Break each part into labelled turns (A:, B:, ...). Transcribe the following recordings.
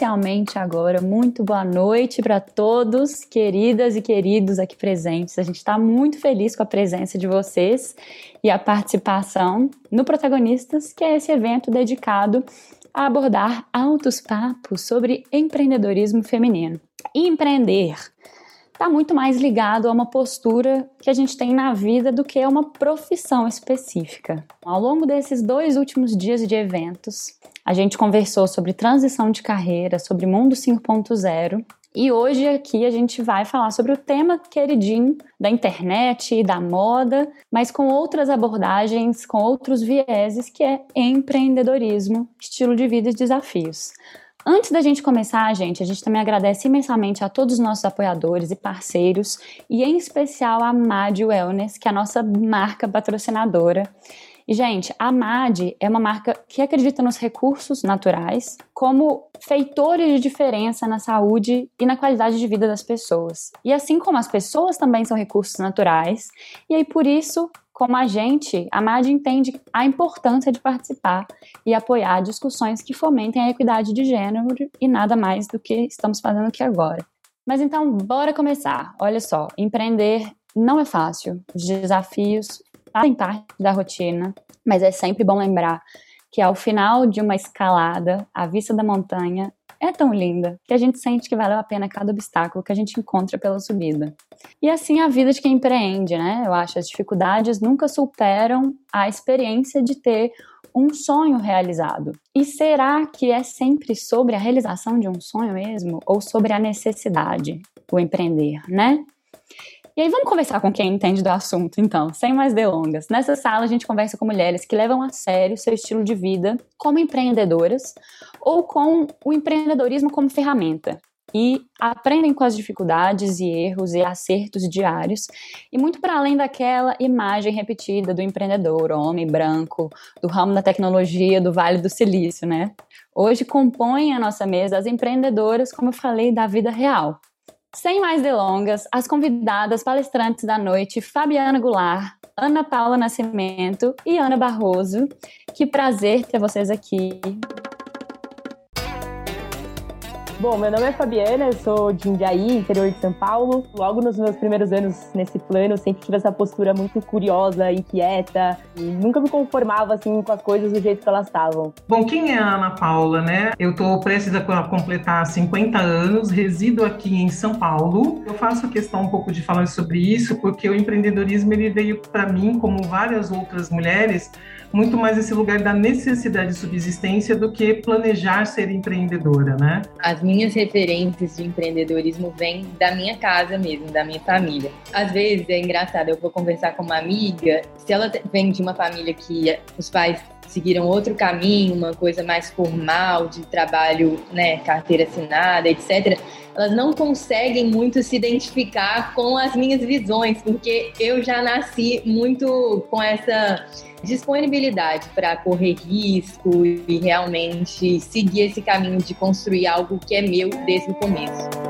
A: oficialmente agora. Muito boa noite para todos, queridas e queridos aqui presentes. A gente está muito feliz com a presença de vocês e a participação no Protagonistas, que é esse evento dedicado a abordar altos papos sobre empreendedorismo feminino. Empreender está muito mais ligado a uma postura que a gente tem na vida do que a uma profissão específica. Ao longo desses dois últimos dias de eventos, a gente conversou sobre transição de carreira, sobre mundo 5.0 e hoje aqui a gente vai falar sobre o tema queridinho da internet e da moda, mas com outras abordagens, com outros vieses, que é empreendedorismo, estilo de vida e desafios. Antes da gente começar, gente, a gente também agradece imensamente a todos os nossos apoiadores e parceiros, e em especial a MAD Wellness, que é a nossa marca patrocinadora. E, gente, a MAD é uma marca que acredita nos recursos naturais como feitores de diferença na saúde e na qualidade de vida das pessoas. E assim como as pessoas também são recursos naturais, e aí por isso como a gente, a MAD entende a importância de participar e apoiar discussões que fomentem a equidade de gênero e nada mais do que estamos fazendo aqui agora. Mas então, bora começar. Olha só, empreender não é fácil. Os desafios fazem parte da rotina, mas é sempre bom lembrar que ao final de uma escalada, a vista da montanha é tão linda que a gente sente que valeu a pena cada obstáculo que a gente encontra pela subida. E assim a vida de quem empreende, né? Eu acho as dificuldades nunca superam a experiência de ter um sonho realizado. E será que é sempre sobre a realização de um sonho mesmo ou sobre a necessidade o empreender, né? E aí vamos conversar com quem entende do assunto, então, sem mais delongas. Nessa sala a gente conversa com mulheres que levam a sério seu estilo de vida como empreendedoras ou com o empreendedorismo como ferramenta e aprendem com as dificuldades e erros e acertos diários, e muito para além daquela imagem repetida do empreendedor, homem branco, do ramo da tecnologia, do Vale do Silício, né? Hoje compõem a nossa mesa as empreendedoras, como eu falei, da vida real, sem mais delongas, as convidadas palestrantes da noite, Fabiana Goulart, Ana Paula Nascimento e Ana Barroso. Que prazer ter vocês aqui.
B: Bom, meu nome é Fabiana, eu sou de Indiaí, interior de São Paulo. Logo nos meus primeiros anos nesse plano, sempre tive essa postura muito curiosa, inquieta, e nunca me conformava assim com as coisas do jeito que elas estavam.
C: Bom, quem é a Ana Paula, né? Eu tô prestes a completar 50 anos, resido aqui em São Paulo. Eu faço questão um pouco de falar sobre isso porque o empreendedorismo ele veio para mim, como várias outras mulheres, muito mais esse lugar da necessidade de subsistência do que planejar ser empreendedora, né?
D: As minhas referências de empreendedorismo vêm da minha casa mesmo, da minha família. Às vezes é engraçado, eu vou conversar com uma amiga, se ela vem de uma família que os pais seguiram outro caminho, uma coisa mais formal de trabalho, né, carteira assinada, etc. Elas não conseguem muito se identificar com as minhas visões, porque eu já nasci muito com essa disponibilidade para correr risco e realmente seguir esse caminho de construir algo que é meu desde o começo.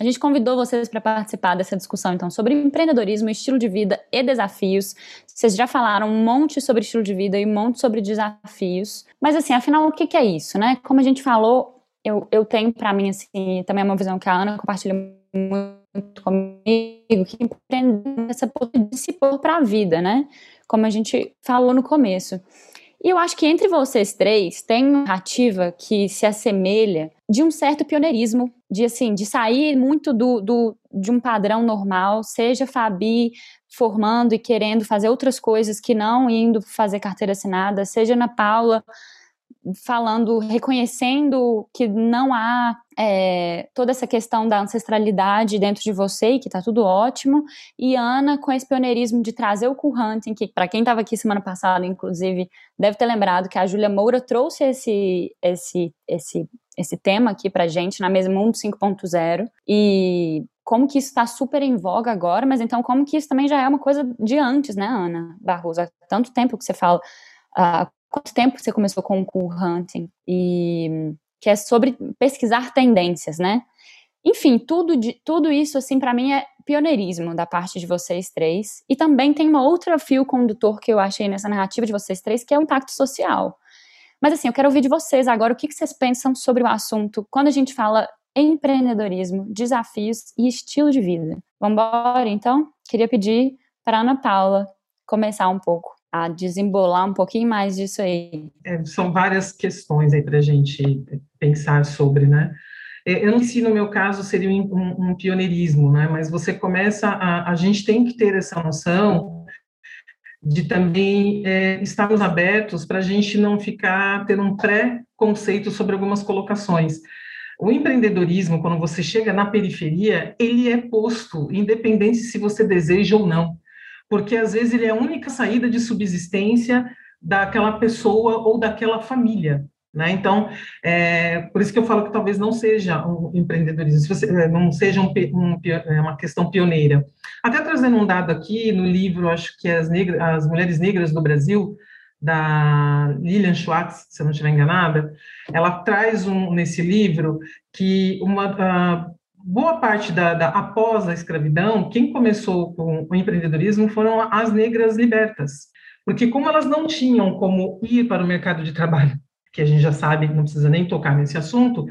A: A gente convidou vocês para participar dessa discussão, então, sobre empreendedorismo, estilo de vida e desafios. Vocês já falaram um monte sobre estilo de vida e um monte sobre desafios. Mas, assim, afinal, o que, que é isso, né? Como a gente falou, eu, eu tenho para mim, assim, também é uma visão que a Ana compartilha muito comigo, que empreender essa possibilidade de se pôr para a vida, né? como a gente falou no começo. E eu acho que entre vocês três tem uma narrativa que se assemelha de um certo pioneirismo, de assim, de sair muito do, do de um padrão normal, seja Fabi formando e querendo fazer outras coisas que não indo fazer carteira assinada, seja na Paula falando, reconhecendo que não há é, toda essa questão da ancestralidade dentro de você e que tá tudo ótimo. E Ana com esse pioneirismo de trazer o cool hunting, que para quem estava aqui semana passada, inclusive, deve ter lembrado que a Júlia Moura trouxe esse, esse, esse, esse tema aqui pra gente na mesa Mundo 5.0. E como que isso está super em voga agora, mas então como que isso também já é uma coisa de antes, né, Ana Barroso? Há tanto tempo que você fala. Há quanto tempo você começou com o cool hunting? E que é sobre pesquisar tendências, né? Enfim, tudo, de, tudo isso, assim, para mim é pioneirismo da parte de vocês três. E também tem uma outra fio condutor que eu achei nessa narrativa de vocês três, que é o impacto social. Mas, assim, eu quero ouvir de vocês agora o que, que vocês pensam sobre o assunto quando a gente fala empreendedorismo, desafios e estilo de vida. Vamos embora, então? Queria pedir para Ana Paula começar um pouco a desembolar um pouquinho mais disso aí.
C: É, são várias questões aí para a gente pensar sobre, né? É, eu não sei se no meu caso seria um, um, pioneirismo, né? Mas você começa a, a gente tem que ter essa noção de também é, estarmos abertos para a gente não ficar ter um pré-conceito sobre algumas colocações. O empreendedorismo, quando você chega na periferia, ele é posto, independente se você deseja ou não porque às vezes ele é a única saída de subsistência daquela pessoa ou daquela família. Né? Então, é, por isso que eu falo que talvez não seja um empreendedorismo, é, não seja um, um, é, uma questão pioneira. Até trazendo um dado aqui no livro, acho que as, as Mulheres Negras do Brasil, da Lilian Schwartz, se eu não estiver enganada, ela traz um, nesse livro que uma, uh, boa parte da, da, após a escravidão, quem começou com o empreendedorismo foram as negras libertas, porque como elas não tinham como ir para o mercado de trabalho, que a gente já sabe, não precisa nem tocar nesse assunto,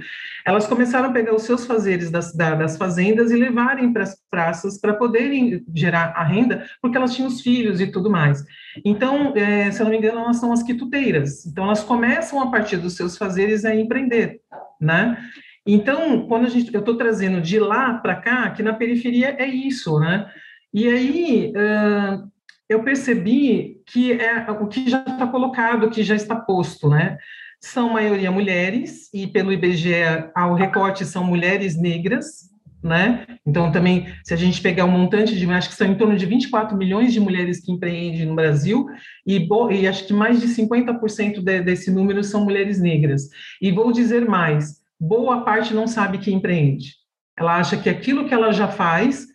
C: elas começaram a pegar os seus fazeres das, das fazendas e levarem para as praças para poderem gerar a renda, porque elas tinham os filhos e tudo mais. Então, é, se eu não me engano, elas são as quituteiras. Então, elas começam a partir dos seus fazeres a empreender, né? Então, quando a gente, eu estou trazendo de lá para cá, que na periferia é isso, né? E aí uh, eu percebi que é o que já está colocado, o que já está posto, né? São maioria mulheres, e pelo IBGE, ao recorte são mulheres negras, né? Então, também, se a gente pegar um montante de, acho que são em torno de 24 milhões de mulheres que empreendem no Brasil, e, e acho que mais de 50% de, desse número são mulheres negras. E vou dizer mais, boa parte não sabe que empreende. Ela acha que aquilo que ela já faz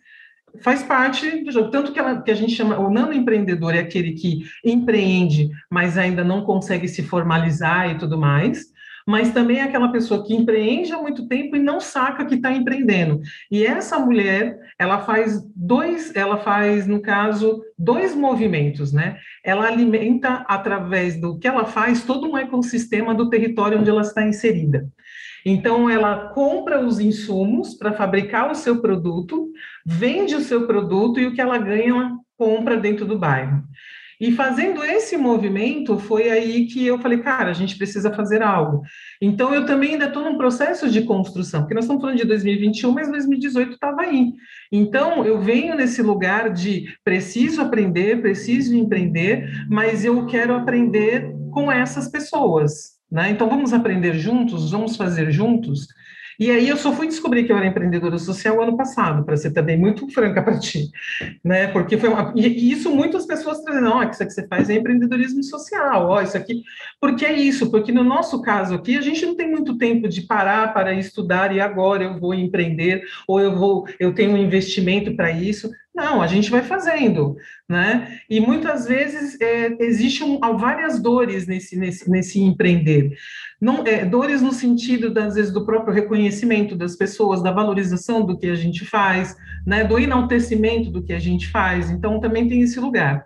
C: faz parte do jogo. Tanto que, ela, que a gente chama, o nano empreendedor é aquele que empreende, mas ainda não consegue se formalizar e tudo mais. Mas também é aquela pessoa que empreende há muito tempo e não saca que está empreendendo. E essa mulher, ela faz dois, ela faz, no caso, dois movimentos, né? Ela alimenta, através do que ela faz, todo um ecossistema do território onde ela está inserida. Então, ela compra os insumos para fabricar o seu produto, vende o seu produto e o que ela ganha, ela compra dentro do bairro. E fazendo esse movimento, foi aí que eu falei, cara, a gente precisa fazer algo. Então, eu também ainda estou num processo de construção, porque nós estamos falando de 2021, mas 2018 estava aí. Então, eu venho nesse lugar de preciso aprender, preciso empreender, mas eu quero aprender com essas pessoas. Né? Então, vamos aprender juntos, vamos fazer juntos. E aí eu só fui descobrir que eu era empreendedora social ano passado, para ser também muito franca para ti, né? Porque foi uma... e isso muitas pessoas trazem, ó, oh, isso que você faz é empreendedorismo social, ó, oh, isso aqui. Porque é isso, porque no nosso caso aqui a gente não tem muito tempo de parar para estudar e agora eu vou empreender ou eu vou, eu tenho um investimento para isso. Não, a gente vai fazendo, né? E muitas vezes é, existem várias dores nesse, nesse, nesse empreender. Não, é, dores no sentido, das vezes, do próprio reconhecimento das pessoas, da valorização do que a gente faz, né? Do enaltecimento do que a gente faz. Então, também tem esse lugar.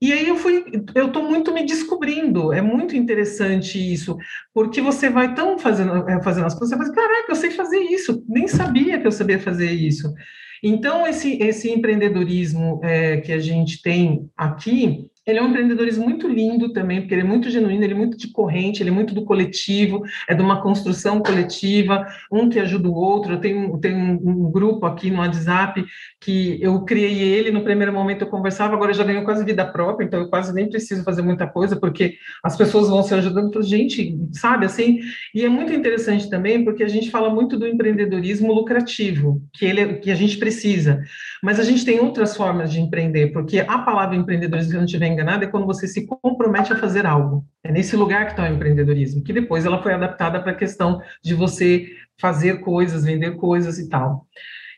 C: E aí eu fui, eu estou muito me descobrindo, é muito interessante isso, porque você vai tão fazendo, é, fazendo as coisas, você fala, caraca, eu sei fazer isso, nem sabia que eu sabia fazer isso. Então, esse, esse empreendedorismo é, que a gente tem aqui, Ele é um empreendedorismo muito lindo também, porque ele é muito genuíno, ele é muito de corrente, ele é muito do coletivo, é de uma construção coletiva, um que ajuda o outro. Eu tenho, eu tenho um, grupo aqui no WhatsApp que eu criei ele, no primeiro momento eu conversava, agora já ganhou quase vida própria, então eu quase nem preciso fazer muita coisa, porque as pessoas vão se ajudando. Então, gente, sabe assim? E é muito interessante também, porque a gente fala muito do empreendedorismo lucrativo, que, ele, é, que a gente precisa. Mas a gente tem outras formas de empreender, porque a palavra empreendedorismo, se eu não estiver enganada, é quando você se compromete a fazer algo. É nesse lugar que está o empreendedorismo, que depois ela foi adaptada para a questão de você fazer coisas, vender coisas e tal.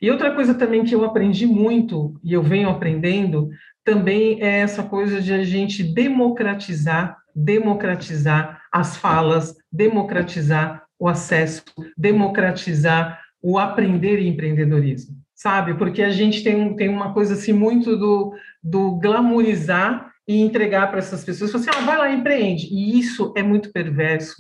C: E outra coisa também que eu aprendi muito, e eu venho aprendendo, também é essa coisa de a gente democratizar, democratizar as falas, democratizar o acesso, democratizar o aprender em empreendedorismo sabe? Porque a gente tem, tem uma coisa assim muito do, do glamourizar e entregar para essas pessoas, assim, ah, vai lá, empreende. E isso é muito perverso,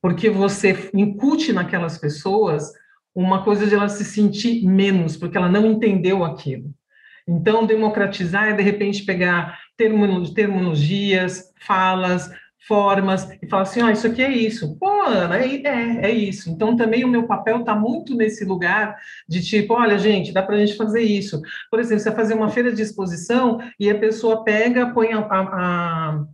C: porque você incute naquelas pessoas uma coisa de ela se sentir menos, porque ela não entendeu aquilo. Então, democratizar é, de repente, pegar terminologias, falas, formas e falar assim, ah, isso aqui é isso. Pô, Ana, é, é, é isso. Então, também o meu papel está muito nesse lugar de tipo, olha, gente, dá para a gente fazer isso. Por exemplo, você vai fazer uma feira de exposição e a pessoa pega, põe a, a a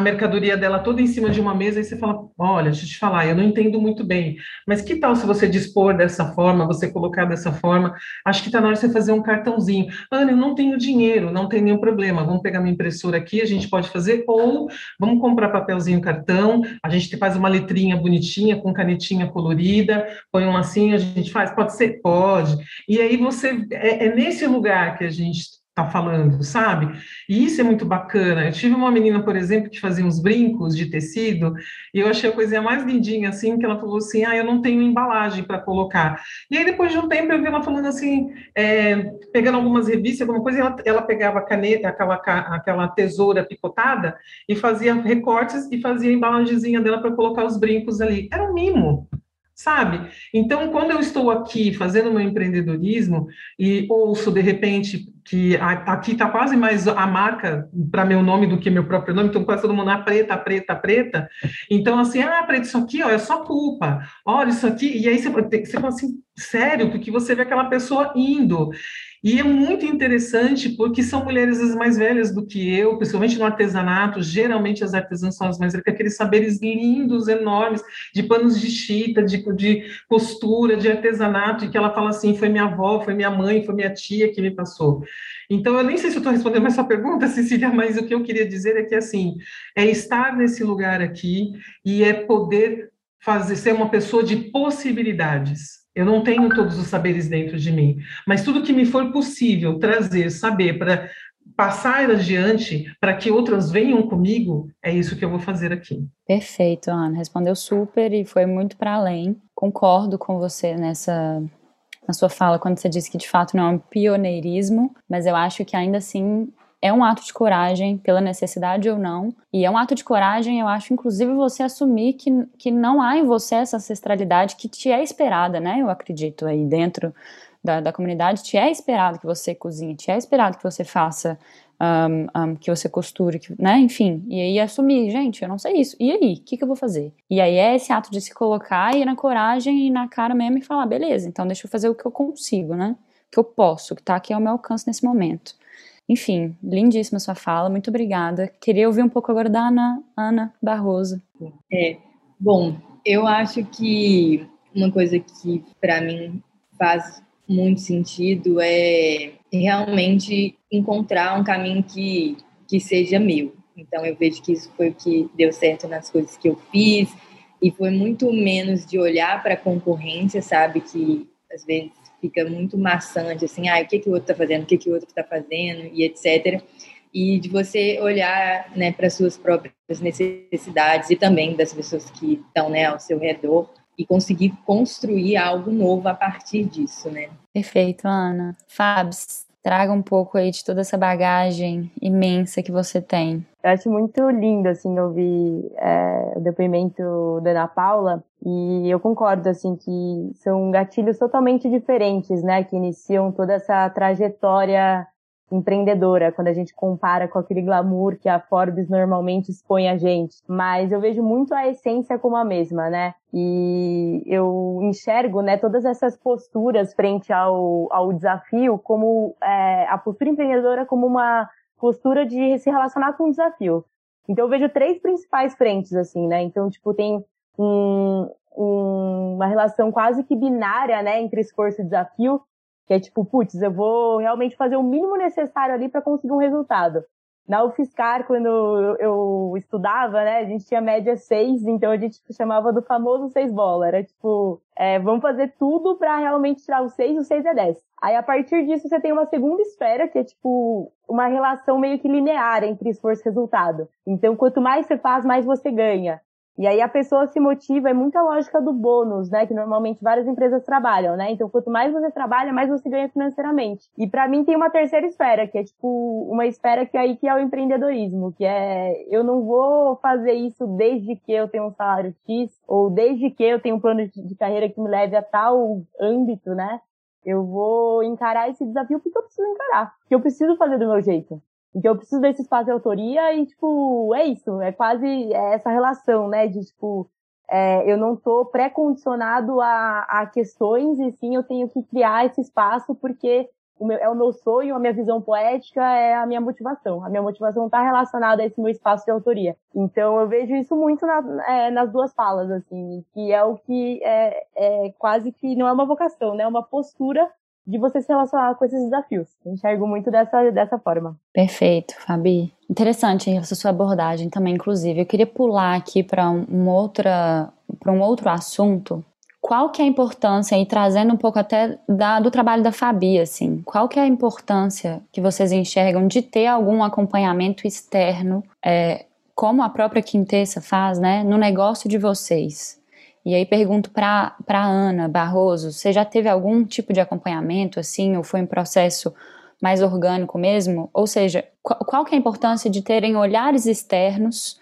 C: mercadoria dela toda em cima de uma mesa e você fala, olha, deixa eu te falar, eu não entendo muito bem, mas que tal se você dispor dessa forma, você colocar dessa forma? Acho que está na hora de você fazer um cartãozinho. Ana, eu não tenho dinheiro, não tem nenhum problema, vamos pegar minha impressora aqui, a gente pode fazer, ou vamos comprar papelzinho cartão, a gente faz uma letrinha bonitinha, com canetinha colorida, põe um lacinho, a gente faz, pode ser? Pode. E aí você, é, é nesse lugar que a gente está falando, sabe? E isso é muito bacana. Eu tive uma menina, por exemplo, que fazia uns brincos de tecido, e eu achei a coisinha mais lindinha, assim, que ela falou assim, ah, eu não tenho embalagem para colocar. E aí, depois de um tempo, eu vi ela falando assim, é, pegando algumas revistas, alguma coisa, ela, ela pegava a caneta, aquela, aquela tesoura picotada, e fazia recortes e fazia a embalagemzinha dela para colocar os brincos ali. Era um mimo, sabe? Então, quando eu estou aqui fazendo meu empreendedorismo e ouço, de repente, que aqui está quase mais a marca para meu nome do que meu próprio nome, então quase todo mundo, ah, preta, preta, preta. Então, assim, ah, preta, isso aqui ó, é só culpa, olha isso aqui, e aí você, você fala assim, sério, porque você vê aquela pessoa indo. E é muito interessante porque são mulheres mais velhas do que eu, principalmente no artesanato. Geralmente as artesãs são as mais velhas, com aqueles saberes lindos, enormes, de panos de chita, de, de costura, de artesanato, e que ela fala assim: foi minha avó, foi minha mãe, foi minha tia que me passou. Então, eu nem sei se eu estou respondendo mais sua pergunta, Cecília, mas o que eu queria dizer é que, assim, é estar nesse lugar aqui e é poder fazer ser uma pessoa de possibilidades eu não tenho todos os saberes dentro de mim, mas tudo que me for possível trazer, saber para passar adiante para que outras venham comigo, é isso que eu vou fazer aqui.
A: Perfeito, Ana. Respondeu super e foi muito para além. Concordo com você nessa na sua fala quando você disse que de fato não é um pioneirismo, mas eu acho que ainda assim é um ato de coragem, pela necessidade ou não. E é um ato de coragem, eu acho, inclusive, você assumir que, que não há em você essa ancestralidade que te é esperada, né? Eu acredito aí dentro da, da comunidade, te é esperado que você cozinhe, te é esperado que você faça, um, um, que você costure, que, né? Enfim. E aí assumir, gente, eu não sei isso. E aí? O que, que eu vou fazer? E aí é esse ato de se colocar e ir na coragem e na cara mesmo e falar, beleza, então deixa eu fazer o que eu consigo, né? Que eu posso, que tá aqui ao meu alcance nesse momento. Enfim, lindíssima sua fala, muito obrigada. Queria ouvir um pouco agora da Ana, Ana Barroso.
D: É, bom, eu acho que uma coisa que para mim faz muito sentido é realmente encontrar um caminho que, que seja meu. Então eu vejo que isso foi o que deu certo nas coisas que eu fiz e foi muito menos de olhar para a concorrência, sabe, que às vezes fica muito maçante, assim, ah, o que, que o outro está fazendo, o que, que o outro está fazendo, e etc. E de você olhar né, para suas próprias necessidades e também das pessoas que estão né, ao seu redor e conseguir construir algo novo a partir disso, né?
A: Perfeito, Ana. Fabs, traga um pouco aí de toda essa bagagem imensa que você tem.
B: Eu acho muito lindo, assim, ouvir é, o depoimento da Ana Paula, e eu concordo, assim, que são gatilhos totalmente diferentes, né, que iniciam toda essa trajetória empreendedora quando a gente compara com aquele glamour que a Forbes normalmente expõe a gente, mas eu vejo muito a essência como a mesma, né? E eu enxergo, né, todas essas posturas frente ao, ao desafio como é, a postura empreendedora como uma postura de se relacionar com o desafio. Então eu vejo três principais frentes assim, né? Então tipo tem um, um, uma relação quase que binária, né, entre esforço e desafio, que é tipo, putz, eu vou realmente fazer o mínimo necessário ali para conseguir um resultado. Na UFSCar, quando eu, estudava, né, a gente tinha média 6, então a gente chamava do famoso 6 bola. Era tipo, é, vamos fazer tudo para realmente tirar o 6, o 6 é 10. Aí a partir disso você tem uma segunda esfera, que é tipo uma relação meio que linear entre esforço e resultado. Então quanto mais você faz, mais você ganha. E aí a pessoa se motiva, é muita lógica do bônus, né? Que normalmente várias empresas trabalham, né? Então, quanto mais você trabalha, mais você ganha financeiramente. E para mim tem uma terceira esfera, que é tipo uma esfera que é aí que é o empreendedorismo, que é eu não vou fazer isso desde que eu tenho um salário X, ou desde que eu tenho um plano de carreira que me leve a tal âmbito, né? Eu vou encarar esse desafio porque eu preciso encarar, porque eu preciso fazer do meu jeito. Então eu preciso desse espaço de autoria e, tipo, é isso, é quase é essa relação, né, de, tipo, é, eu não tô pré-condicionado a, a questões e sim eu tenho que criar esse espaço porque o meu, é o meu sonho, a minha visão poética é a minha motivação. A minha motivação está relacionada a esse meu espaço de autoria. Então eu vejo isso muito na, é, nas duas falas, assim, que é o que é, é quase que não é uma vocação, né? É uma postura de você se relacionar com esses desafios. Enxergo muito dessa, dessa forma.
A: Perfeito, Fabi. Interessante essa sua abordagem também, inclusive. Eu queria pular aqui para um, outra, para um outro assunto. Qual que é a importância, e trazendo um pouco até da, do trabalho da Fabi, assim, qual que é a importância que vocês enxergam de ter algum acompanhamento externo, é, como a própria Quintessa faz, né, no negócio de vocês? E aí pergunto para Ana Barroso, você já teve algum tipo de acompanhamento assim, ou foi um processo mais orgânico mesmo? Ou seja, qual, qual que é a importância de terem olhares externos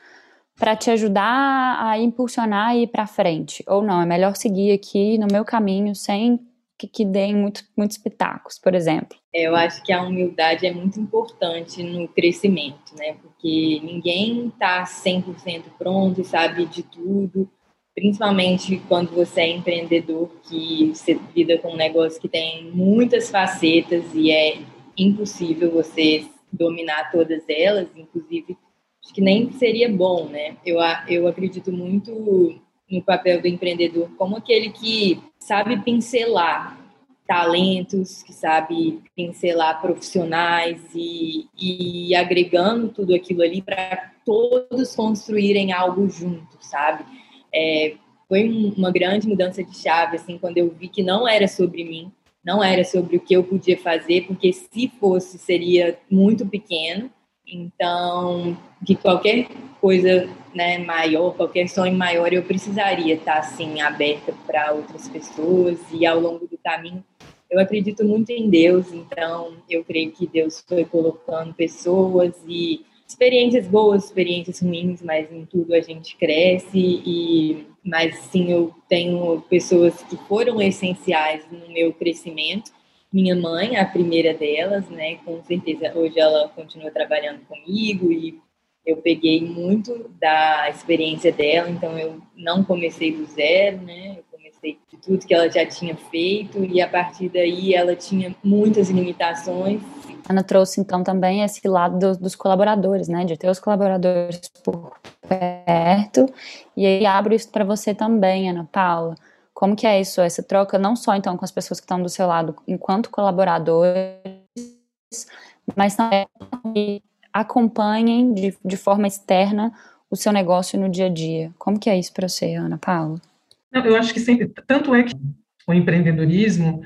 A: para te ajudar a impulsionar e ir para frente? Ou não, é melhor seguir aqui no meu caminho sem que, que deem muito, muitos pitacos, por exemplo?
D: Eu acho que a humildade é muito importante no crescimento, né? Porque ninguém está 100% pronto e sabe de tudo principalmente quando você é empreendedor, que você lida com um negócio que tem muitas facetas e é impossível você dominar todas elas, inclusive acho que nem seria bom, né? Eu, eu acredito muito no papel do empreendedor como aquele que sabe pincelar talentos, que sabe pincelar profissionais e, e agregando tudo aquilo ali para todos construírem algo junto, sabe? É, foi uma grande mudança de chave, assim, quando eu vi que não era sobre mim, não era sobre o que eu podia fazer, porque se fosse, seria muito pequeno. Então, que qualquer coisa né, maior, qualquer sonho maior, eu precisaria estar, assim, aberta para outras pessoas. E ao longo do caminho, eu acredito muito em Deus, então eu creio que Deus foi colocando pessoas e experiências boas, experiências ruins, mas em tudo a gente cresce e mas sim eu tenho pessoas que foram essenciais no meu crescimento. Minha mãe, a primeira delas, né? Com certeza hoje ela continua trabalhando comigo e eu peguei muito da experiência dela, então eu não comecei do zero, né? Eu de tudo que ela já tinha feito e a partir daí ela tinha muitas limitações
A: Ana trouxe então também esse lado do, dos colaboradores, né, de ter os colaboradores por perto, e aí abro isso para você também, Ana Paula. Como que é isso, essa troca não só então com as pessoas que estão do seu lado enquanto colaboradores, mas também que acompanhem de, de forma externa o seu negócio no dia a dia. Como que é isso para você, Ana Paula?
C: Eu acho que sempre, tanto é que o empreendedorismo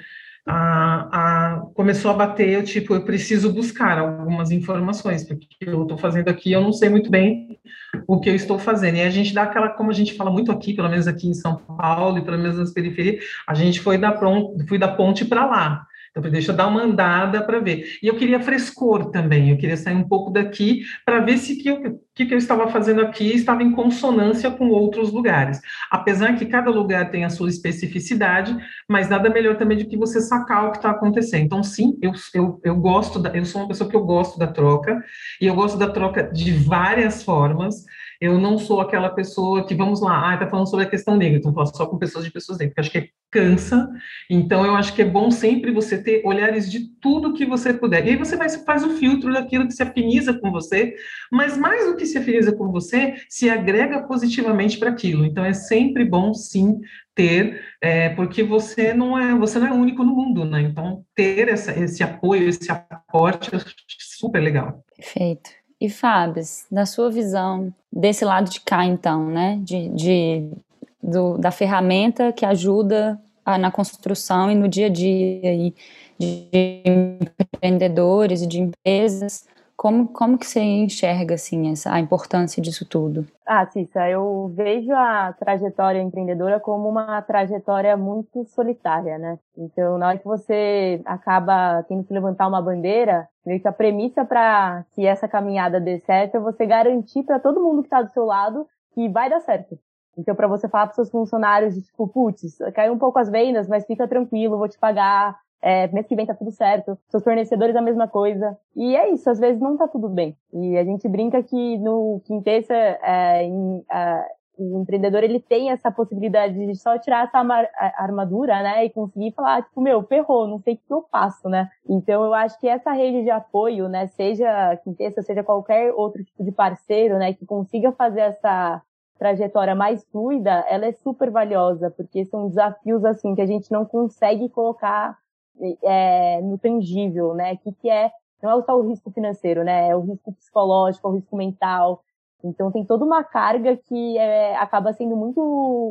C: a, a, começou a bater, eu, tipo, eu preciso buscar algumas informações, porque eu estou fazendo aqui, eu não sei muito bem o que eu estou fazendo. E a gente dá aquela, como a gente fala muito aqui, pelo menos aqui em São Paulo e pelo menos nas periferias, a gente foi da, pronto, fui da ponte para lá. Então, deixa eu dar uma andada para ver. E eu queria frescor também, eu queria sair um pouco daqui para ver se que que, que eu estava fazendo aqui estava em consonância com outros lugares. Apesar que cada lugar tem a sua especificidade, mas nada melhor também do que você sacar o que está acontecendo. Então, sim, eu, eu, eu gosto, da, eu sou uma pessoa que eu gosto da troca, e eu gosto da troca de várias formas. Eu não sou aquela pessoa que, vamos lá, ah, está falando sobre a questão negra, então falo só com pessoas de pessoas negras, porque acho que cansa. Então, eu acho que é bom sempre você ter olhares de tudo que você puder. E aí você vai, faz o filtro daquilo que se afiniza com você, mas mais do que se afiniza com você, se agrega positivamente para aquilo. Então, é sempre bom, sim, ter, é, porque você não é você não é único no mundo, né? Então, ter essa, esse apoio, esse aporte é super legal.
A: Perfeito. E Fábio, na sua visão desse lado de cá, então, né, de, de do, da ferramenta que ajuda a, na construção e no dia a dia e de empreendedores e de empresas, como, como que você enxerga assim essa, a importância disso tudo?
B: Ah, Cissa, eu vejo a trajetória empreendedora como uma trajetória muito solitária, né? Então, na hora que você acaba tendo que levantar uma bandeira, a premissa para que essa caminhada dê certo é você garantir para todo mundo que está do seu lado que vai dar certo. Então, para você falar para seus funcionários, tipo, putz, caiu um pouco as vendas, mas fica tranquilo, vou te pagar, é, mês que vem tá tudo certo, seus fornecedores a mesma coisa. E é isso, às vezes não tá tudo bem. E a gente brinca que no Quintessa, é, em, o empreendedor ele tem essa possibilidade de só tirar essa armadura, né, e conseguir falar, tipo, meu, ferrou, não sei o que eu faço, né. Então eu acho que essa rede de apoio, né, seja Quintessa, seja qualquer outro tipo de parceiro, né, que consiga fazer essa trajetória mais fluida, ela é super valiosa, porque são desafios, assim, que a gente não consegue colocar é, no tangível, né? Que, que é, não é só o risco financeiro, né? É o risco psicológico, é o risco mental. Então tem toda uma carga que é, acaba sendo muito,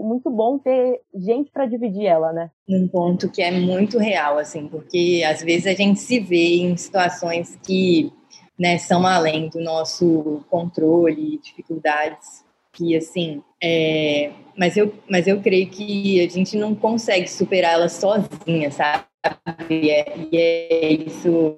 B: muito bom ter gente para dividir ela, né?
D: Um ponto que é muito real, assim, porque às vezes a gente se vê em situações que né, são além do nosso controle, dificuldades que assim, é, mas eu, mas eu creio que a gente não consegue superar elas sozinha, sabe? E é, e é isso.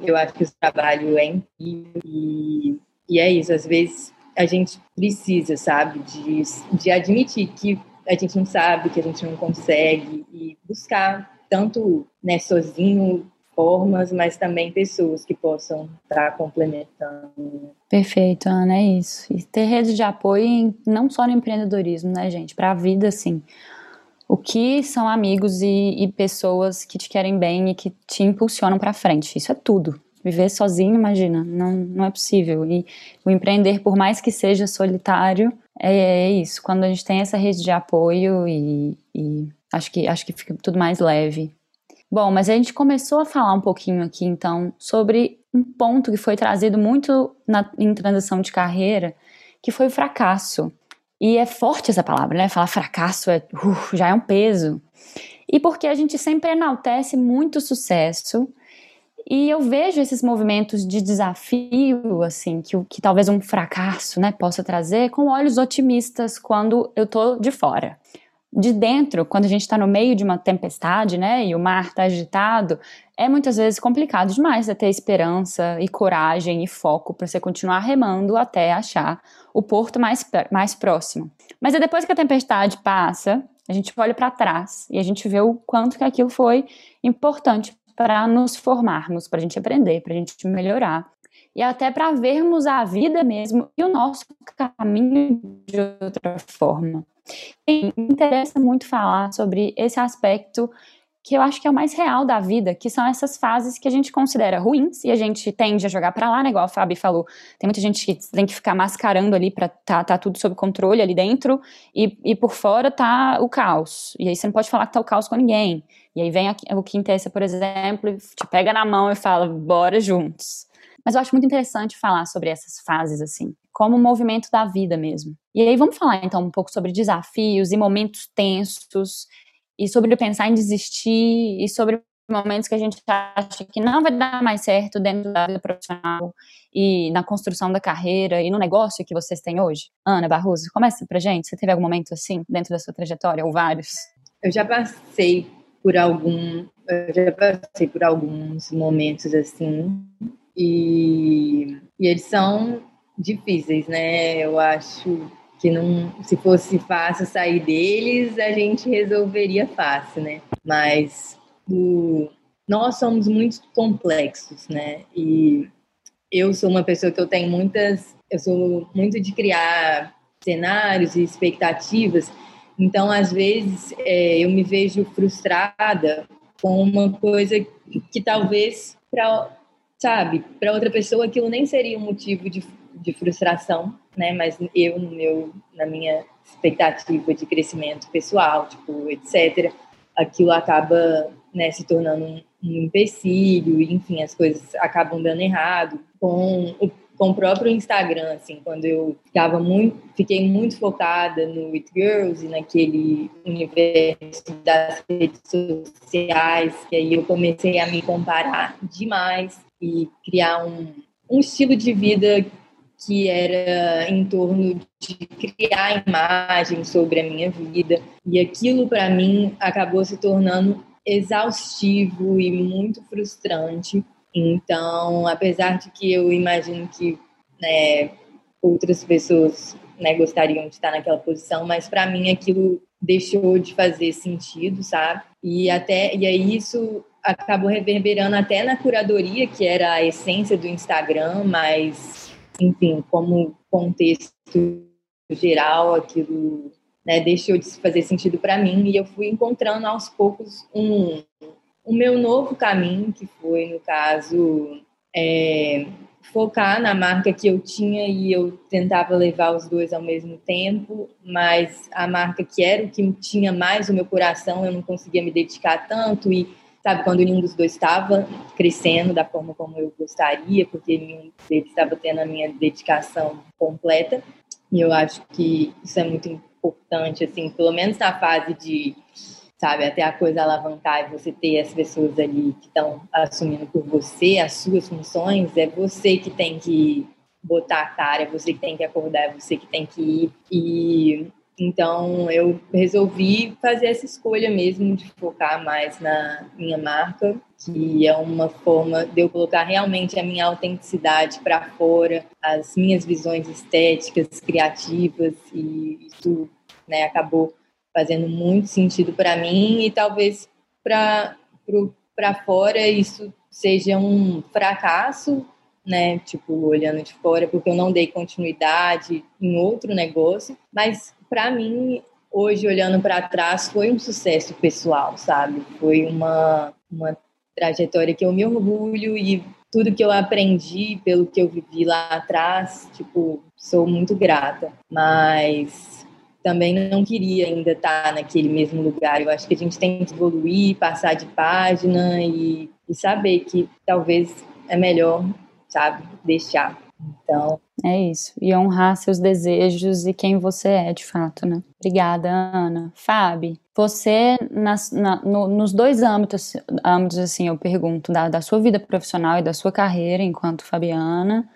D: Eu acho que o trabalho é incrível e, e é isso. Às vezes a gente precisa, sabe, de, de admitir que a gente não sabe, que a gente não consegue e buscar tanto né, sozinho formas, mas também pessoas que possam estar complementando.
A: Perfeito, Ana, é isso. E ter rede de apoio não só no empreendedorismo, né, gente? Para a vida, assim o que são amigos e, e, pessoas que te querem bem e que te impulsionam para frente. Isso é tudo. Viver sozinho, imagina, não, não é possível. E o empreender, por mais que seja solitário, é, é isso. Quando a gente tem essa rede de apoio e, e acho que acho que fica tudo mais leve. Bom, mas a gente começou a falar um pouquinho aqui então sobre um ponto que foi trazido muito na, em transição de carreira, que foi o fracasso. E é forte essa palavra, né? Falar fracasso é, uh, já é um peso. E porque a gente sempre enaltece muito sucesso. E eu vejo esses movimentos de desafio, assim, que, que talvez um fracasso, né, possa trazer, com olhos otimistas quando eu tô de fora de dentro, quando a gente está no meio de uma tempestade, né, e o mar está agitado, é muitas vezes complicado demais ter esperança e coragem e foco para você continuar remando até achar o porto mais, mais próximo. Mas é depois que a tempestade passa, a gente olha para trás e a gente vê o quanto que aquilo foi importante para nos formarmos, para a gente aprender, para a gente melhorar e até para vermos a vida mesmo e o nosso caminho de outra forma. E me interessa muito falar sobre esse aspecto que eu acho que é o mais real da vida, que são essas fases que a gente considera ruins e a gente tende a jogar para lá, né? Igual a Fabi falou, tem muita gente que tem que ficar mascarando ali para tá, tá tudo sob controle ali dentro e, e por fora tá o caos. E aí você não pode falar que tá o caos com ninguém. E aí vem o Quintessa, por exemplo, te pega na mão e fala, bora juntos. Mas eu acho muito interessante falar sobre essas fases, assim, como um movimento da vida mesmo. E aí vamos falar então um pouco sobre desafios e momentos tensos e sobre pensar em desistir e sobre momentos que a gente acha que não vai dar mais certo dentro da vida profissional e na construção da carreira e no negócio que vocês têm hoje? Ana Barroso, começa pra gente. Você teve algum momento assim dentro da sua trajetória ou vários?
D: Eu já passei por algum eu já passei por alguns momentos assim e, e eles são difíceis, né? Eu acho que não, se fosse fácil sair deles, a gente resolveria fácil, né? Mas o, nós somos muito complexos, né? E eu sou uma pessoa que eu tenho muitas, eu sou muito de criar cenários e expectativas. Então, às vezes, é, eu me vejo frustrada com uma coisa que talvez para sabe, para outra pessoa aquilo nem seria um motivo de, de frustração, né? Mas eu no meu na minha expectativa de crescimento pessoal, tipo, etc, aquilo acaba, né, se tornando um, empecilho, enfim, as coisas acabam dando errado com o com o próprio Instagram, assim, quando eu ficava muito, fiquei muito focada no It Girls e naquele universo das redes sociais, que aí eu comecei a me comparar demais e criar um, um estilo de vida que era em torno de criar imagens sobre a minha vida e aquilo para mim acabou se tornando exaustivo e muito frustrante então, apesar de que eu imagino que né, outras pessoas né, gostariam de estar naquela posição, mas para mim aquilo deixou de fazer sentido, sabe? E até e aí isso acabou reverberando até na curadoria, que era a essência do Instagram, mas enfim, como contexto geral, aquilo né, deixou de fazer sentido para mim e eu fui encontrando aos poucos um o meu novo caminho, que foi, no caso, é, focar na marca que eu tinha e eu tentava levar os dois ao mesmo tempo, mas a marca que era o que tinha mais o meu coração, eu não conseguia me dedicar tanto e sabe quando nenhum dos dois estava crescendo da forma como eu gostaria, porque nenhum deles estava tendo a minha dedicação completa. E eu acho que isso é muito importante assim, pelo menos na fase de sabe? Até a coisa alavancar e você ter as pessoas ali que estão assumindo por você as suas funções, é você que tem que botar a cara, é você que tem que acordar, é você que tem que ir. E então eu resolvi fazer essa escolha mesmo de focar mais na minha marca, que é uma forma de eu colocar realmente a minha autenticidade para fora, as minhas visões estéticas, criativas, e isso né, acabou fazendo muito sentido para mim e talvez para fora isso seja um fracasso, né? Tipo, olhando de fora, porque eu não dei continuidade em outro negócio, mas para mim hoje olhando para trás foi um sucesso pessoal, sabe? Foi uma uma trajetória que eu me orgulho e tudo que eu aprendi pelo que eu vivi lá atrás, tipo, sou muito grata. Mas também não queria ainda estar naquele mesmo lugar. Eu acho que a gente tem que evoluir, passar de página e, e saber que talvez é melhor, sabe, deixar. Então.
A: É isso. E honrar seus desejos e quem você é, de fato, né? Obrigada, Ana. Fábio, você, nas, na, no, nos dois âmbitos, âmbitos, assim, eu pergunto, da, da sua vida profissional e da sua carreira enquanto Fabiana,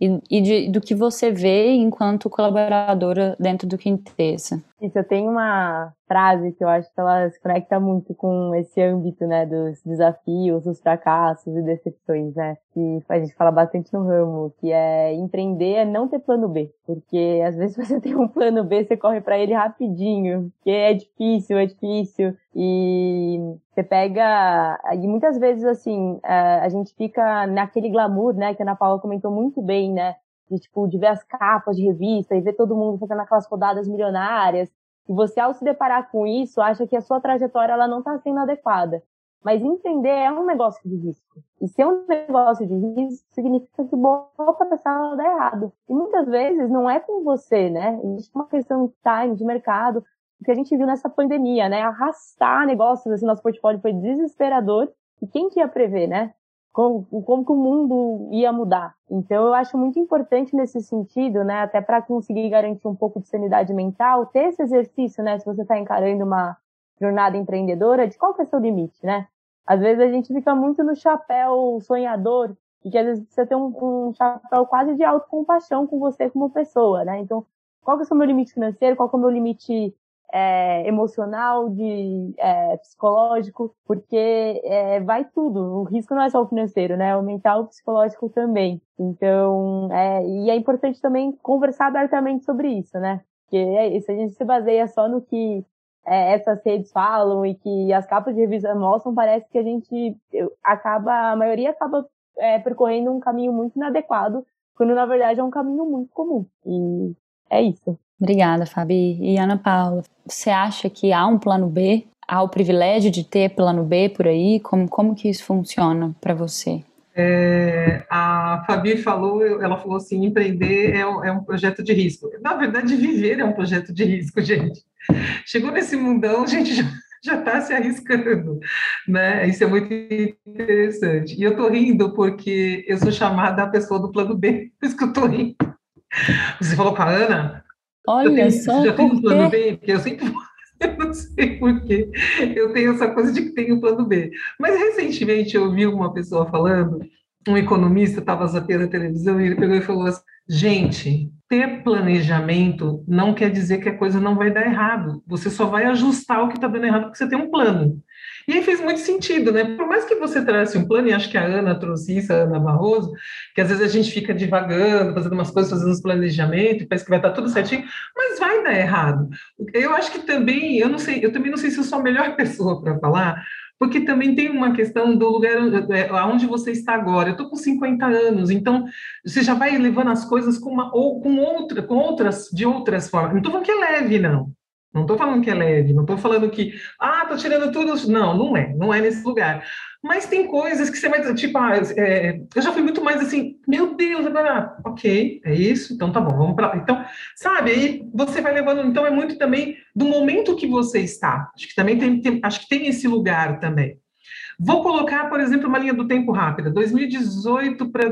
A: e, e de, do que você vê enquanto colaboradora dentro do Quintessa.
B: Isso, eu tenho uma frase que eu acho que ela se conecta muito com esse âmbito, né, dos desafios, dos fracassos e decepções, né, que a gente fala bastante no ramo, que é empreender é não ter plano B, porque às vezes você tem um plano B, você corre para ele rapidinho, porque é difícil, é difícil, e você pega, e muitas vezes, assim, é, a gente fica naquele glamour, né, que a Ana Paula comentou muito bem, né, de, tipo, de ver as capas de revista e ver todo mundo fazendo aquelas rodadas milionárias. E você, ao se deparar com isso, acha que a sua trajetória ela não está sendo adequada. Mas empreender é um negócio de risco. E ser um negócio de risco significa que boa operação dá errado. E muitas vezes não é com você, né? Existe uma questão de time, de mercado, que a gente viu nessa pandemia, né? Arrastar negócios, assim, nosso portfólio foi desesperador. E quem que ia prever, né? Como, como que o mundo ia mudar. Então, eu acho muito importante nesse sentido, né, até para conseguir garantir um pouco de sanidade mental, ter esse exercício, né, se você está encarando uma jornada empreendedora, de qual que é seu limite, né? Às vezes a gente fica muito no chapéu sonhador, e que às vezes precisa ter um, um chapéu quase de autocompaixão com você como pessoa, né? Então, qual que é o meu limite financeiro, qual que é o meu limite é, emocional, de é, psicológico, porque é, vai tudo. O risco não é só o financeiro, né? O mental o psicológico também. Então, é, e é importante também conversar abertamente sobre isso, né? Porque é, se a gente se baseia só no que é, essas redes falam e que as capas de revista mostram, parece que a gente acaba, a maioria acaba percorrendo um caminho muito inadequado, quando na verdade é um caminho muito comum. E é isso.
A: Obrigada, Fabi. E Ana Paula, você acha que há um plano B? Há o privilégio de ter plano B por aí? Como, como que isso funciona para você?
C: É, a Fabi falou, ela falou assim, empreender é é um, projeto de risco. Na verdade, viver é um projeto de risco, gente. Chegou nesse mundão, a gente já está se arriscando, né? Isso é muito interessante. E eu estou rindo porque eu sou chamada a pessoa do plano B, por isso que eu estou rindo. Você falou com a Ana?
A: Olha tenho, só,
C: já tem um plano B, porque eu sempre eu não sei porquê. Eu tenho essa coisa de que tenho um plano B. Mas recentemente eu vi uma pessoa falando, um economista estava zapeando a televisão e ele pegou e falou assim: gente, ter planejamento não quer dizer que a coisa não vai dar errado. Você só vai ajustar o que está dando errado porque você tem um plano. E aí fez muito sentido, né? Por mais que você trace um plano, e acho que a Ana trouxe isso, a Ana Barroso, que às vezes a gente fica divagando, fazendo umas coisas, fazendo uns planejamentos, pensa que vai estar tudo certinho, mas vai dar errado. Eu acho que também, eu não sei, eu também não sei se eu sou a melhor pessoa para falar, porque também tem uma questão do lugar é, aonde você está agora. Eu estou com 50 anos, então você já vai levando as coisas com uma ou com outra, com outras de outras formas. Não estou falando que é leve, não. Não estou falando que é leve, não estou falando que, ah, estou tirando tudo. Não, não é, não é nesse lugar. Mas tem coisas que você vai, tipo, ah, é, eu já fui muito mais assim, meu Deus, agora, ok, é isso, então tá bom, vamos para Então, sabe, aí você vai levando, então é muito também do momento que você está. Acho que também tem, tem acho que tem esse lugar também. Vou colocar, por exemplo, uma linha do tempo rápida. 2018 para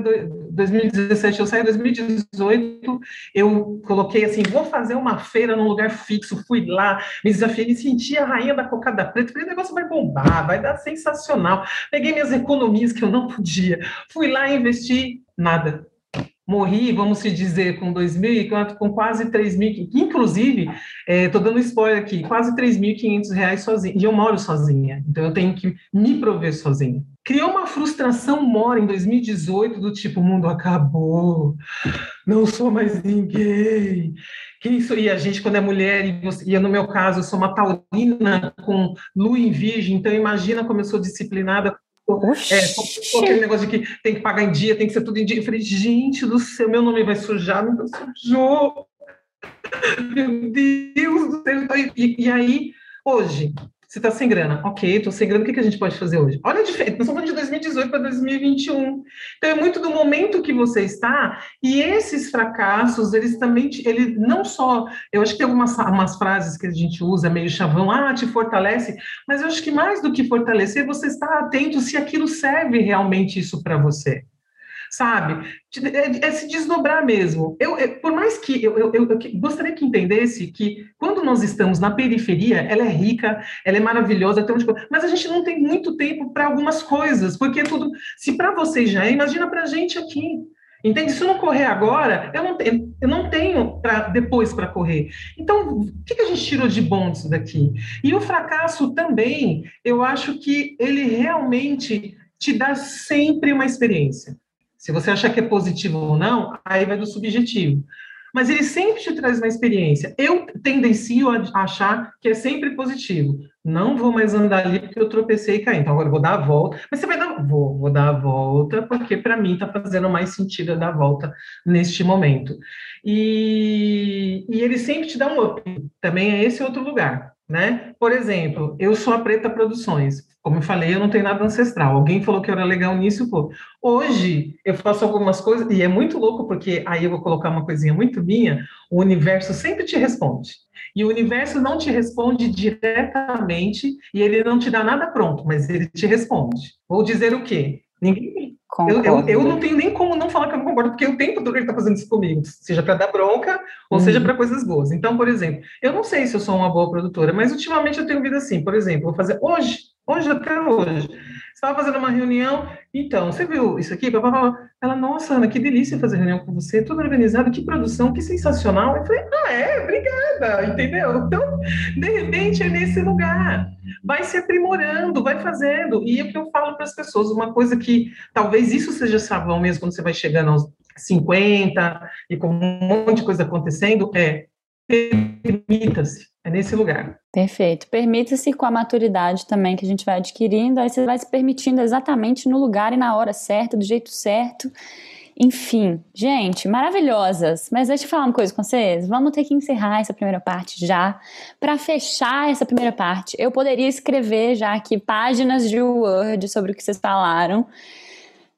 C: 2017, eu saí em 2018, eu coloquei assim, vou fazer uma feira num lugar fixo, fui lá, me desafiei, me senti a rainha da cocada preta, falei, o negócio vai bombar, vai dar sensacional. Peguei minhas economias que eu não podia, fui lá e investi, nada morri, vamos se dizer, com 2.000, com quase 3.000, inclusive, estou é, dando spoiler aqui, quase 3.500 reais sozinha, e eu moro sozinha, então eu tenho que me prover sozinha. Criou uma frustração mora em 2018, do tipo, o mundo acabou, não sou mais ninguém, quem sou? E a gente, quando é mulher, e, você, e no meu caso, eu sou uma taurina com lua em virgem, então imagina como eu sou disciplinada é, aquele negócio de que tem que pagar em dia, tem que ser tudo em dia. Eu falei, gente do céu, meu nome vai sujar, não sujou. Meu Deus do céu. E, e aí, hoje, você está sem grana. Ok, estou sem grana, o que, que a gente pode fazer hoje? Olha a diferença, nós estamos falando de 2018 para 2021. Então, é muito do momento que você está, e esses fracassos, eles também, ele não só, eu acho que tem algumas umas frases que a gente usa meio chavão, ah, te fortalece, mas eu acho que mais do que fortalecer, você está atento se aquilo serve realmente isso para você sabe? É, é, se desdobrar mesmo. Eu, é, por mais que eu, eu, eu, gostaria que entendesse que quando nós estamos na periferia, ela é rica, ela é maravilhosa, tem um mas a gente não tem muito tempo para algumas coisas, porque tudo. Se para vocês já é, imagina para a gente aqui. Entende? Se eu não correr agora, eu não tenho, eu não tenho para depois para correr. Então, o que, que a gente tirou de bom disso daqui? E o fracasso também, eu acho que ele realmente te dá sempre uma experiência. Se você achar que é positivo ou não, aí vai do subjetivo. Mas ele sempre te traz uma experiência. Eu tendencio a achar que é sempre positivo. Não vou mais andar ali porque eu tropecei e caí. Então agora eu vou dar a volta. Mas você vai dar. Vou, vou dar a volta, porque para mim está fazendo mais sentido dar a volta neste momento. E, e ele sempre te dá um up. Também é esse outro lugar. Né? Por exemplo, eu sou a Preta Produções. Como eu falei, eu não tenho nada ancestral. Alguém falou que eu era legal nisso, pô. Hoje eu faço algumas coisas, e é muito louco, porque aí eu vou colocar uma coisinha muito minha: o universo sempre te responde. E o universo não te responde diretamente, e ele não te dá nada pronto, mas ele te responde. Vou dizer o quê? Ninguém. Eu, eu, eu, não tenho nem como não falar que eu não concordo, porque o tempo todo ele está fazendo isso comigo, seja para dar bronca ou uhum. seja para coisas boas. Então, por exemplo, eu não sei se eu sou uma boa produtora, mas ultimamente eu tenho vida assim. Por exemplo, vou fazer hoje, Hoje, até hoje. Estava fazendo uma reunião, então, você viu isso aqui? Ela, nossa, Ana, que delícia fazer reunião com você, tudo organizado, que produção, que sensacional. Eu falei, ah, é, obrigada, entendeu? Então, de repente, é nesse lugar. Vai se aprimorando, vai fazendo. E é o que eu falo para as pessoas, uma coisa que talvez isso seja sabão mesmo quando você vai chegando aos 50 e com um monte de coisa acontecendo, é permita-se é nesse lugar.
A: Perfeito. Permita-se com a maturidade também que a gente vai adquirindo, aí você vai se permitindo exatamente no lugar e na hora certa, do jeito certo. Enfim, gente, maravilhosas. Mas deixa eu falar uma coisa com vocês. Vamos ter que encerrar essa primeira parte já. Para fechar essa primeira parte, eu poderia escrever já aqui páginas de Word sobre o que vocês falaram.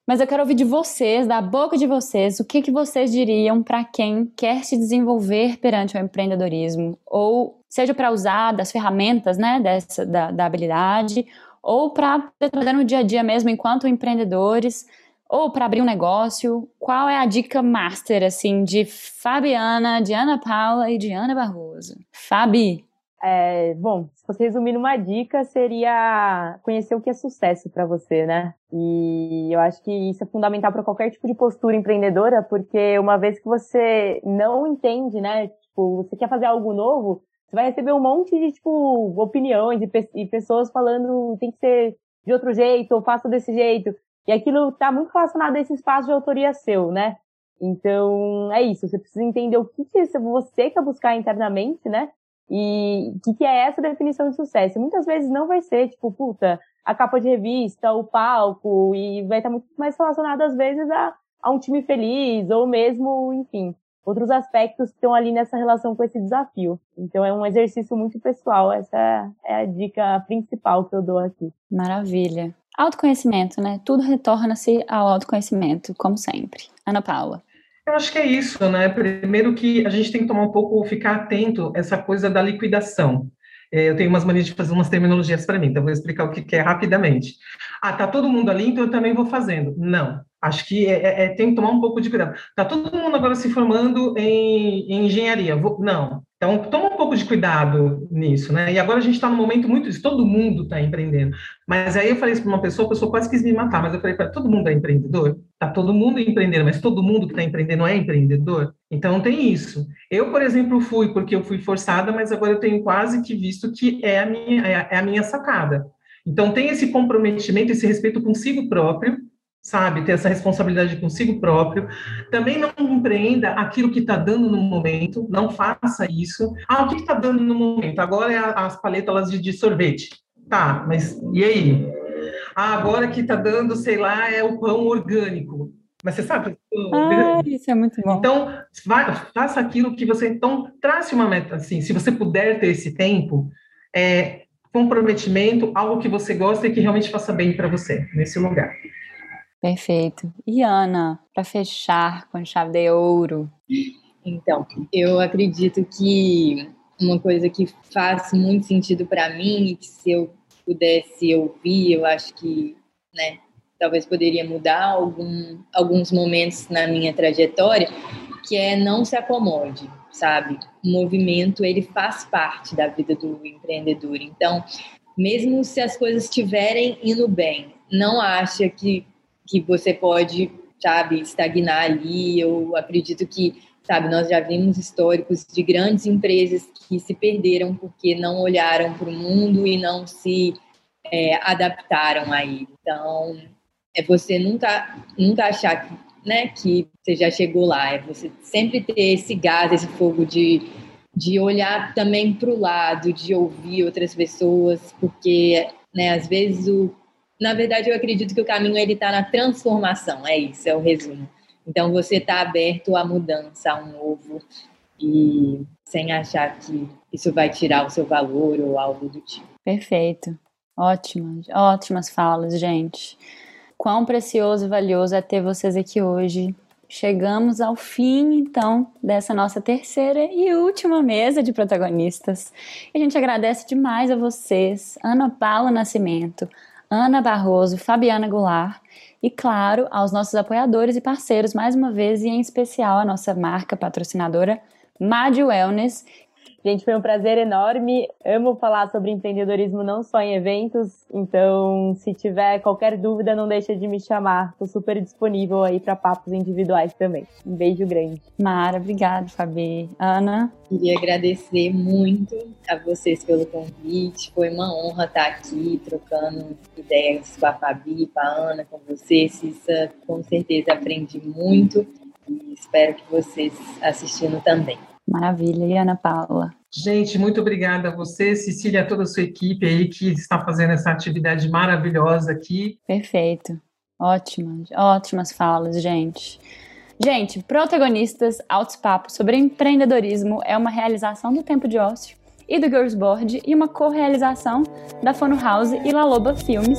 A: Mas eu quero ouvir de vocês, da boca de vocês, o que, que vocês diriam para quem quer se desenvolver perante o empreendedorismo, ou seja para usar das ferramentas né, dessa, da, da habilidade, ou para trazer no dia a dia mesmo enquanto empreendedores, ou para abrir um negócio. Qual é a dica master assim de Fabiana, de Ana Paula e de Ana Barroso? Fabi.
B: É, bom, se fosse resumir numa dica, seria conhecer o que é sucesso para você, né? E eu acho que isso é fundamental para qualquer tipo de postura empreendedora, porque uma vez que você não entende, né? Tipo, você quer fazer algo novo, você vai receber um monte de, tipo, opiniões e, e pessoas falando tem que ser de outro jeito, ou faça desse jeito. E aquilo tá muito relacionado a esse espaço de autoria seu, né? Então, é isso. Você precisa entender o que, que você quer buscar internamente, né? E o que, que é essa definição de sucesso? Muitas vezes não vai ser, tipo, puta, a capa de revista, o palco, e vai estar muito mais relacionado, às vezes, a, a um time feliz, ou mesmo, enfim, outros aspectos que estão ali nessa relação com esse desafio. Então é um exercício muito pessoal, essa é a dica principal que eu dou aqui.
A: Maravilha. Autoconhecimento, né? Tudo retorna-se ao autoconhecimento, como sempre. Ana Paula.
C: Eu acho que é isso, né? Primeiro que a gente tem que tomar um pouco, ficar atento a essa coisa da liquidação. É, eu tenho umas manias de fazer umas terminologias para mim, então vou explicar o que, que é rapidamente. Ah, tá todo mundo ali, então eu também vou fazendo. Não, acho que é, é, é tem que tomar um pouco de cuidado. Tá todo mundo agora se formando em, em engenharia. Vou, não, então, toma um pouco de cuidado nisso, né? E agora a gente está num momento muito disso, todo mundo está empreendendo. Mas aí eu falei isso para uma pessoa, a pessoa quase quis me matar, mas eu falei para todo mundo é empreendedor? Está todo mundo empreendendo, mas todo mundo que está empreendendo é empreendedor? Então tem isso. Eu, por exemplo, fui porque eu fui forçada, mas agora eu tenho quase que visto que é a minha, é a minha sacada. Então tem esse comprometimento, esse respeito consigo próprio, sabe? Ter essa responsabilidade consigo próprio. Também não empreenda aquilo que está dando no momento, não faça isso. Ah, o que está dando no momento? Agora é as paletas de, de sorvete. Tá, mas e aí? Ah, agora que está dando, sei lá, é o pão orgânico. Mas você sabe?
A: Ah, isso é muito bom.
C: Então, faça aquilo que você. Então, trace uma meta assim. Se você puder ter esse tempo, é, comprometimento, algo que você gosta e que realmente faça bem para você nesse lugar.
A: Perfeito. E Ana, para fechar com chave de ouro.
D: Então, eu acredito que uma coisa que faz muito sentido para mim e que se eu pudesse ouvir, eu acho que, né, talvez poderia mudar algum, alguns momentos na minha trajetória, que é não se acomode, sabe? O movimento, ele faz parte da vida do empreendedor. Então, mesmo se as coisas estiverem indo bem, não acha que que você pode, sabe, estagnar ali. Eu acredito que, sabe, nós já vimos históricos de grandes empresas que se perderam porque não olharam para o mundo e não se é, adaptaram a ele. Então, é você nunca, nunca achar que, né, que você já chegou lá, é você sempre ter esse gás, esse fogo de, de olhar também para o lado, de ouvir outras pessoas, porque né, às vezes o na verdade, eu acredito que o caminho ele está na transformação, é isso, é o resumo. Então, você está aberto à mudança, a um novo, e sem achar que isso vai tirar o seu valor ou algo do tipo.
A: Perfeito. Ótimas, ótimas falas, gente. Quão precioso e valioso é ter vocês aqui hoje. Chegamos ao fim, então, dessa nossa terceira e última mesa de protagonistas. E a gente agradece demais a vocês, Ana Paula Nascimento, Ana Barroso, Fabiana Goulart e, claro, aos nossos apoiadores e parceiros, mais uma vez, e em especial a nossa marca patrocinadora Mad Wellness.
B: Gente, foi um prazer enorme. Amo falar sobre empreendedorismo não só em eventos, então se tiver qualquer dúvida, não deixa de me chamar. Estou super disponível aí para papos individuais também. Um beijo grande.
A: Mara, obrigada, Fabi. Ana?
D: Queria agradecer muito a vocês pelo convite. Foi uma honra estar aqui trocando ideias com a Fabi, com a Ana, com você, Cissa. Com certeza aprendi muito e espero que vocês assistindo também.
A: Maravilha. E Ana Paula?
C: Gente, muito obrigada a você, Cecília, a toda a sua equipe aí que está fazendo essa atividade maravilhosa aqui.
A: Perfeito. Ótimas, ótimas falas, gente. Gente, protagonistas Altos Papos sobre empreendedorismo é uma realização do Tempo de Ócio e do Girls Board e uma co-realização da Fono House e La Loba Filmes.